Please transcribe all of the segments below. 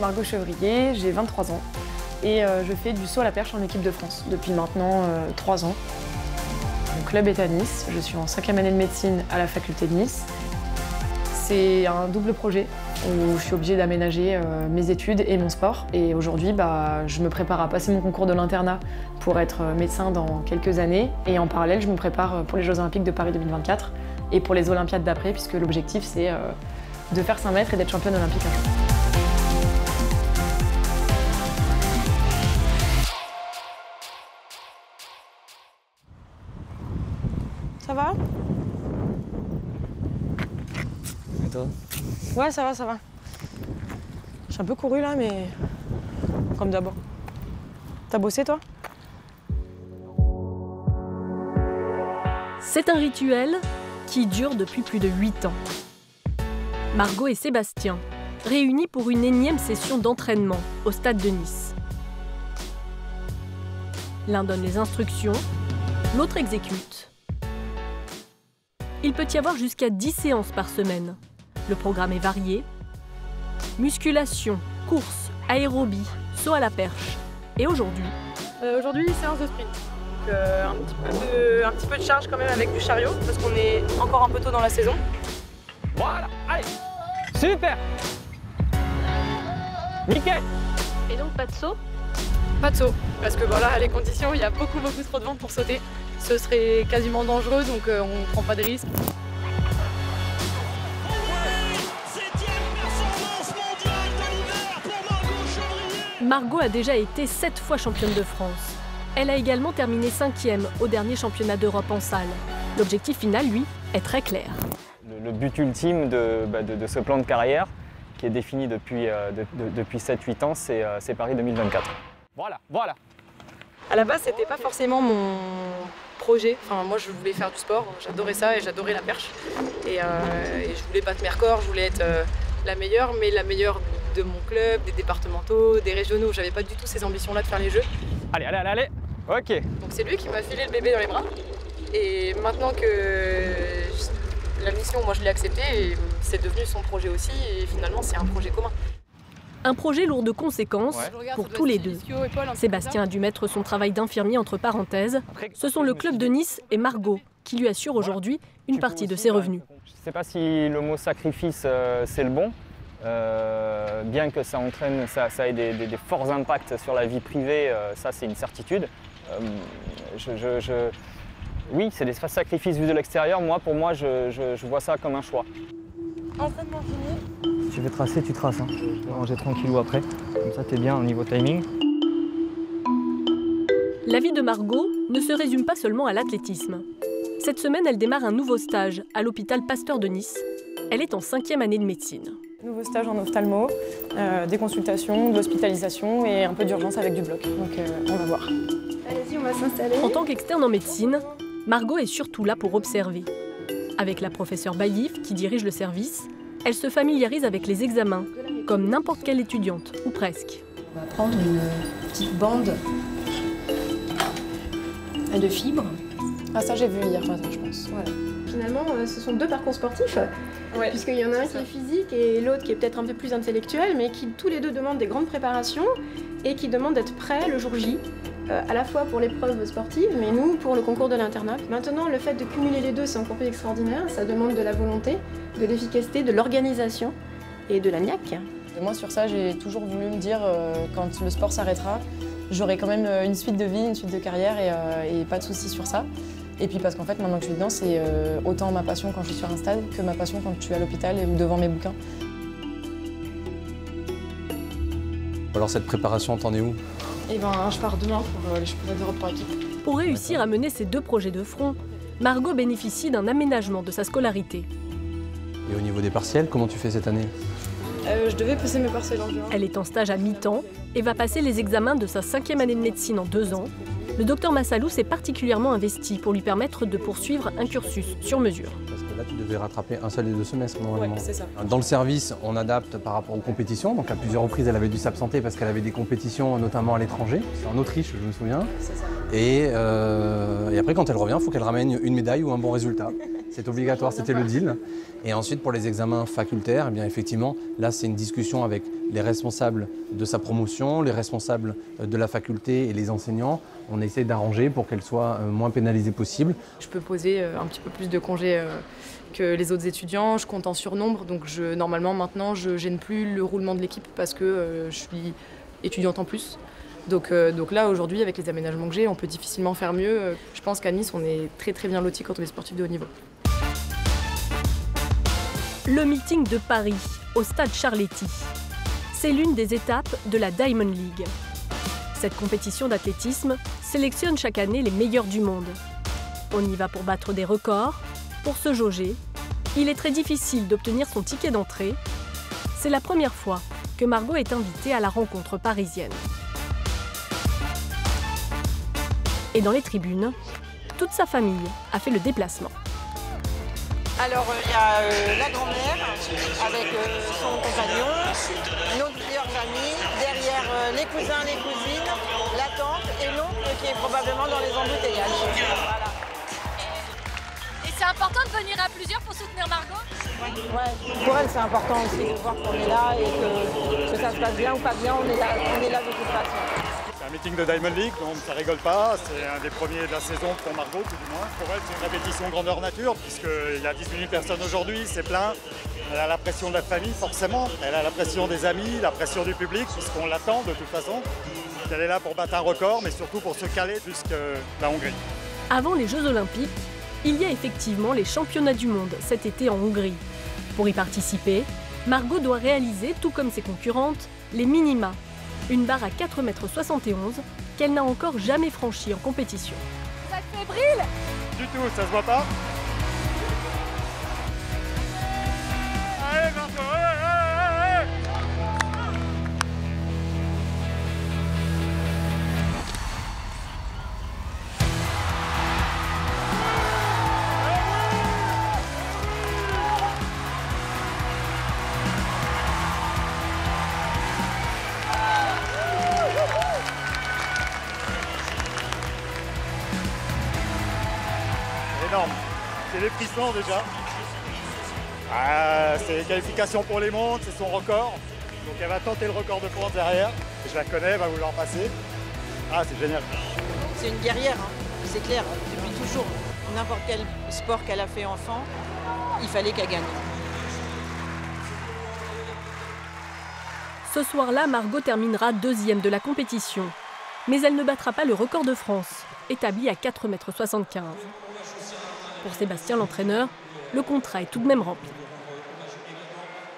Margot Chevrier, j'ai 23 ans et euh, je fais du saut à la perche en équipe de France depuis maintenant 3 ans. Mon club est à Nice, je suis en cinquième année de médecine à la faculté de Nice. C'est un double projet où je suis obligée d'aménager euh, mes études et mon sport. Et aujourd'hui, bah, je me prépare à passer mon concours de l'internat pour être euh, médecin dans quelques années. Et en parallèle, je me prépare pour les Jeux Olympiques de Paris 2024 et pour les Olympiades d'après, puisque l'objectif, c'est de faire 5 mètres et d'être championne olympique un jour. Ça va Et toi Ouais, ça va, ça va. J'ai un peu couru là, mais comme d'abord. T'as bossé toi C'est un rituel qui dure depuis plus de 8 ans. Margot et Sébastien, réunis pour une énième session d'entraînement au stade de Nice. L'un donne les instructions, l'autre exécute. Il peut y avoir jusqu'à 10 séances par semaine. Le programme est varié. Musculation, course, aérobie, saut à la perche. Et aujourd'hui euh, Aujourd'hui, séance de sprint. Donc, euh, un, petit peu de, un petit peu de charge quand même avec du chariot, parce qu'on est encore un peu tôt dans la saison. Voilà, allez Super Nickel Et donc pas de saut? Pas de saut, parce que voilà, les conditions, il y a beaucoup beaucoup trop de vent pour sauter. Ce serait quasiment dangereux, donc euh, on ne prend pas de risque. Margot a déjà été sept fois championne de France. Elle a également terminé cinquième au dernier championnat d'Europe en salle. L'objectif final, lui, est très clair. Le, but ultime bah, de, ce plan de carrière, qui est défini depuis, euh, depuis 7-8 ans, euh, c'est Paris 2024. Voilà, voilà. À la base, c'était pas forcément mon projet. Enfin, moi, je voulais faire du sport, j'adorais ça et j'adorais la perche. Et, euh, je voulais battre mes records, je voulais être la meilleure, mais la meilleure de mon club, des départementaux, des régionaux. J'avais pas du tout ces ambitions-là de faire les jeux. Allez, allez, allez, allez. Ok. Donc c'est lui qui m'a filé le bébé dans les bras. Et maintenant que la mission, moi je l'ai acceptée, c'est devenu son projet aussi. Et finalement, c'est un projet commun. Un projet lourd de conséquences pour tous les deux. Sébastien a dû mettre son travail d'infirmier entre parenthèses. Ce sont le club de Nice et Margot qui lui assurent aujourd'hui une partie de ses revenus. Je ne sais pas si le mot sacrifice euh, c'est le bon, euh, bien que ça entraîne, ça, ait des, forts impacts sur la vie privée, euh, ça c'est une certitude. Euh, oui, c'est des sacrifices vus de l'extérieur. Moi, pour moi, je, vois ça comme un choix. Entraînement fini. Si tu veux tracer, tu traces. Hein. Je vais ranger tranquillou après. Comme ça, tu es bien au niveau timing. La vie de Margot ne se résume pas seulement à l'athlétisme. Cette semaine, elle démarre un nouveau stage à l'hôpital Pasteur de Nice. Elle est en cinquième année de médecine. Nouveau stage en ophtalmo, euh, des consultations, de l'hospitalisation et un peu d'urgence avec du bloc. Donc euh, on va voir. Allez-y, on va s'installer. En tant qu'externe en médecine, Margot est surtout là pour observer. Avec la professeure Baïf, qui dirige le service, elle se familiarise avec les examens, comme n'importe quelle étudiante, ou presque. On va prendre une petite bande de fibres. Ah ça j'ai vu hier matin je pense. Voilà finalement, euh, ce sont deux parcours sportifs, puisqu'il y en a un qui est physique et l'autre qui est peut-être un peu plus intellectuel, mais qui tous les deux demandent des grandes préparations et qui demandent d'être prêts le jour J, euh, à la fois pour l'épreuve sportive, mais nous pour le concours de l'internat. Maintenant, le fait de cumuler les deux, c'est encore plus extraordinaire. Ça demande de la volonté, de l'efficacité, de l'organisation et de la niaque. Moi, sur ça, j'ai toujours voulu me dire, euh, quand le sport s'arrêtera, j'aurai quand même une suite de vie, une suite de carrière et, et pas de soucis sur ça. Et puis parce qu'en fait, maintenant que je suis dedans, c'est euh, autant ma passion quand je suis sur un stade que ma passion quand je suis à l'hôpital ou devant mes bouquins. Alors cette préparation, t'en es où Eh ben, je pars demain pour euh, les championnats d'Europe par équipe. Pour réussir à mener ces deux projets de front, Margot bénéficie d'un aménagement de sa scolarité. Et au niveau des partiels, comment tu fais cette année euh, Je devais passer mes partiels en juin. Elle est en stage à mi-temps et va passer les examens de sa cinquième année de médecine en deux ans, le docteur Massalou s'est particulièrement investi pour lui permettre de poursuivre un cursus sur mesure. Là, tu devais rattraper un seul des deux semestres normalement. ça. Dans le service, on adapte par rapport aux compétitions. Donc à plusieurs reprises, elle avait dû s'absenter parce qu'elle avait des compétitions, notamment à l'étranger. C'est en Autriche, je me souviens. C'est ça. Et, euh, et, après, quand elle revient, il faut qu'elle ramène une médaille ou un bon résultat. C'est obligatoire, c'était le deal. Et ensuite, pour les examens facultaires, eh bien, effectivement, là, c'est une discussion avec les responsables de sa promotion, les responsables de la faculté et les enseignants. On essaie d'arranger pour qu'elle soit euh, moins pénalisée possible. Je peux poser euh, un petit peu plus de congés euh, que les autres étudiants. Je compte en surnombre, donc normalement maintenant, je gêne plus le roulement de l'équipe parce que je suis étudiante en plus. Donc, donc là, aujourd'hui, avec les aménagements que j'ai, on peut difficilement faire mieux. Je pense qu'à Nice, on est très très bien loti quand on est sportif de haut niveau. Le meeting de Paris, au stade Charletti. C'est l'une des étapes de la Diamond League. Cette compétition d'athlétisme sélectionne chaque année les meilleurs du monde. On y va pour battre des records, pour se jauger. Il est très difficile d'obtenir son ticket d'entrée. C'est la première fois que Margot est invitée à la rencontre parisienne. Et dans les tribunes, toute sa famille a fait le déplacement. Alors euh, il y a euh, la grand-mère avec euh, son compagnon, nos meilleures amis, derrière les cousins, les cousines, la tante et l'oncle qui est probablement dans les embouteillages. Et c'est important de venir à plusieurs pour soutenir Margot? Ouais, pour elle c'est important aussi de voir qu'on est là et que, que, ça se passe bien ou pas bien, on est là, on est là de toute façon un meeting de Diamond League, donc ça rigole pas, c'est un des premiers de la saison pour Margot tout du moins. Pour elle c'est une répétition grandeur nature puisqu'il y a 18 000 personnes aujourd'hui, c'est plein. Elle a la pression de la famille forcément, elle a la pression des amis, la pression du public puisqu'on l'attend de toute façon. Elle est là pour battre un record mais surtout pour se caler jusqu'à la Hongrie. Avant les Jeux Olympiques, il y a effectivement les championnats du monde cet été en Hongrie. Pour y participer, Margot doit réaliser, tout comme ses concurrentes, les minima une barre à 4,71 m qu'elle n'a encore jamais franchie en compétition. Ça te fait brille Du tout, ça se voit pas C'est les frissons déjà. Ah, c'est qualification pour les montres, c'est son record. Donc elle va tenter le record de France derrière. Je la connais, elle va vouloir passer. Ah, c'est génial. C'est une guerrière, hein. c'est clair, depuis toujours. N'importe quel sport qu'elle a fait enfant, il fallait qu'elle gagne. Ce soir-là, Margot terminera deuxième de la compétition. Mais elle ne battra pas le record de France, établi à 4,75 m. Pour Sébastien, l'entraîneur, le contrat est tout de même rempli.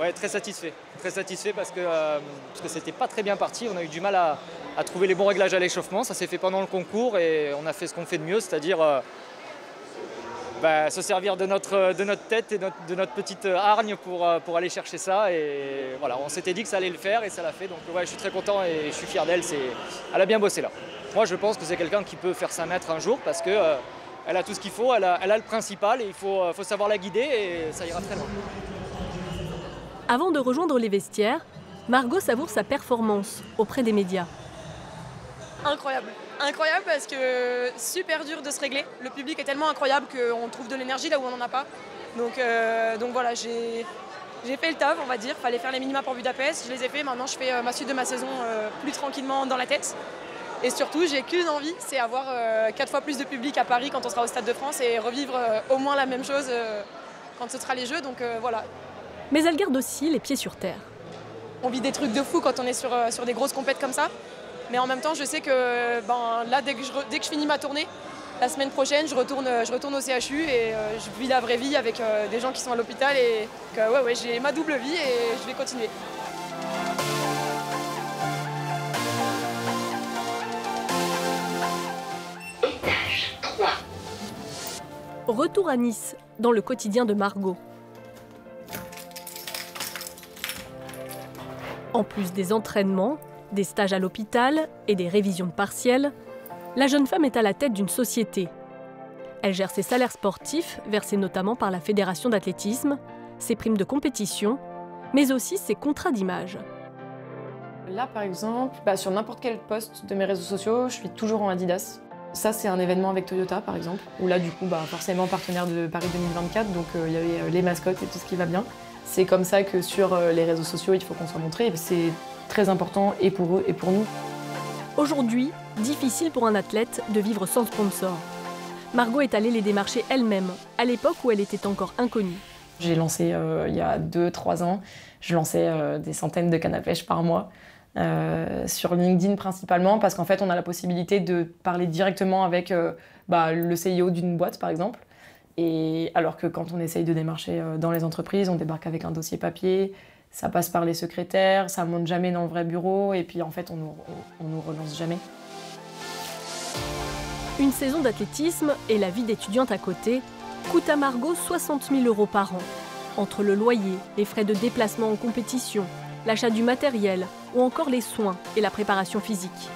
Ouais, très satisfait. Très satisfait parce que, euh, parce que pas très bien parti. On a eu du mal à, trouver les bons réglages à l'échauffement. Ça s'est fait pendant le concours et on a fait ce qu'on fait de mieux, c'est-à-dire euh, bah, se servir de notre, de notre tête et de notre petite hargne pour, euh, pour aller chercher ça. Et voilà, on s'était dit que ça allait le faire et ça l'a fait. Donc ouais, je suis très content et je suis fier d'elle. Elle a bien bossé là. Moi, je pense que c'est quelqu'un qui peut faire 5 mètres un jour parce que elle a tout ce qu'il faut, elle a, le principal et il faut, euh, faut savoir la guider et ça ira très loin. Avant de rejoindre les vestiaires, Margot savoure sa performance auprès des médias. Incroyable. Incroyable parce que super dur de se régler. Le public est tellement incroyable qu'on trouve de l'énergie là où on n'en a pas. Donc, euh, donc voilà, j'ai fait le taf, on va dire. Fallait faire les minima pour Budapest. Je les ai fait. Maintenant, je fais euh, ma suite de ma saison plus tranquillement dans la tête. Et surtout, j'ai qu'une envie, c'est avoir euh, quatre fois plus de public à Paris quand on sera au Stade de France et revivre euh, au moins la même chose euh, quand ce sera les Jeux. Donc voilà. Mais elle garde aussi les pieds sur terre. On vit des trucs de fou quand on est sur, sur des grosses compètes comme ça. Mais en même temps, je sais que ben, là, dès que, je, dès que je finis ma tournée, la semaine prochaine, je retourne, je retourne au CHU et je vis la vraie vie avec des gens qui sont à l'hôpital et que ouais, ouais, j'ai ma double vie et je vais continuer. Retour à Nice, dans le quotidien de Margot. En plus des entraînements, des stages à l'hôpital et des révisions partielles, la jeune femme est à la tête d'une société. Elle gère ses salaires sportifs, versés notamment par la Fédération d'athlétisme, ses primes de compétition, mais aussi ses contrats d'image. Là, par exemple, bah, sur n'importe quel poste de mes réseaux sociaux, je suis toujours en Adidas. Ça, c'est un événement avec Toyota, par exemple, où là, du coup, bah, forcément partenaire de Paris 2024, donc euh, il y avait euh, les mascottes et tout ce qui va bien. C'est comme ça que sur euh, les réseaux sociaux, il faut qu'on soit montré. C'est très important et pour eux et pour nous. Aujourd'hui, difficile pour un athlète de vivre sans sponsor. Margot est allée les démarcher elle-même, à l'époque où elle était encore inconnue. J'ai lancé il y a 2-3 ans, je lançais des centaines de cannes à pêche par mois. Euh, sur LinkedIn principalement, parce qu'en fait, on a la possibilité de parler directement avec euh, bah, le CIO d'une boîte, par exemple. Et alors que quand on essaye de démarcher euh, dans les entreprises, on débarque avec un dossier papier, ça passe par les secrétaires, ça monte jamais dans le vrai bureau, et puis en fait, on nous, on nous relance jamais. Une saison d'athlétisme et la vie d'étudiante à côté coûte à Margot 60 000 euros par an. Entre le loyer, les frais de déplacement en compétition, l'achat du matériel ou encore les soins et la préparation physique.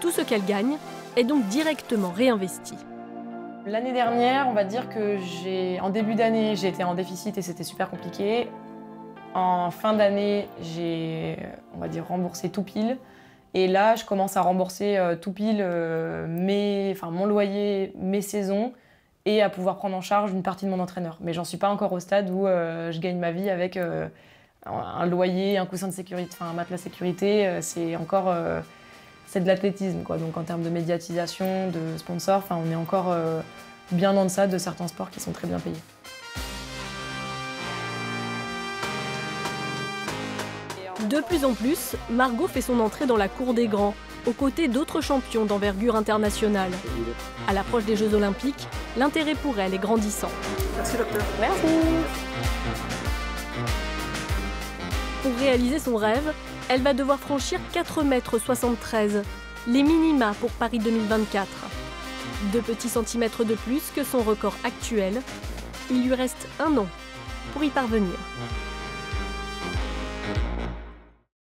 Tout ce qu'elle gagne est donc directement réinvesti. L'année dernière, on va dire que j'ai, en début d'année, j'ai été en déficit et c'était super compliqué. En fin d'année, j'ai, on va dire, remboursé tout pile. Et là, je commence à rembourser euh, tout pile euh, mon loyer, mes saisons et à pouvoir prendre en charge une partie de mon entraîneur. Mais j'en suis pas encore au stade où euh, je gagne ma vie avec un loyer, un coussin de sécurité, enfin un matelas sécurité, euh, c'est encore euh, c'est de l'athlétisme quoi. Donc en termes de médiatisation, de sponsors, enfin on est encore euh, bien en deçà de certains sports qui sont très bien payés. De plus en plus, Margot fait son entrée dans la cour des grands, aux côtés d'autres champions d'envergure internationale. À l'approche des Jeux Olympiques, l'intérêt pour elle est grandissant. Merci docteur. Merci. Pour réaliser son rêve, elle va devoir franchir 4,73 m, les minima pour Paris 2024. Deux petits centimètres de plus que son record actuel. Il lui reste un an pour y parvenir.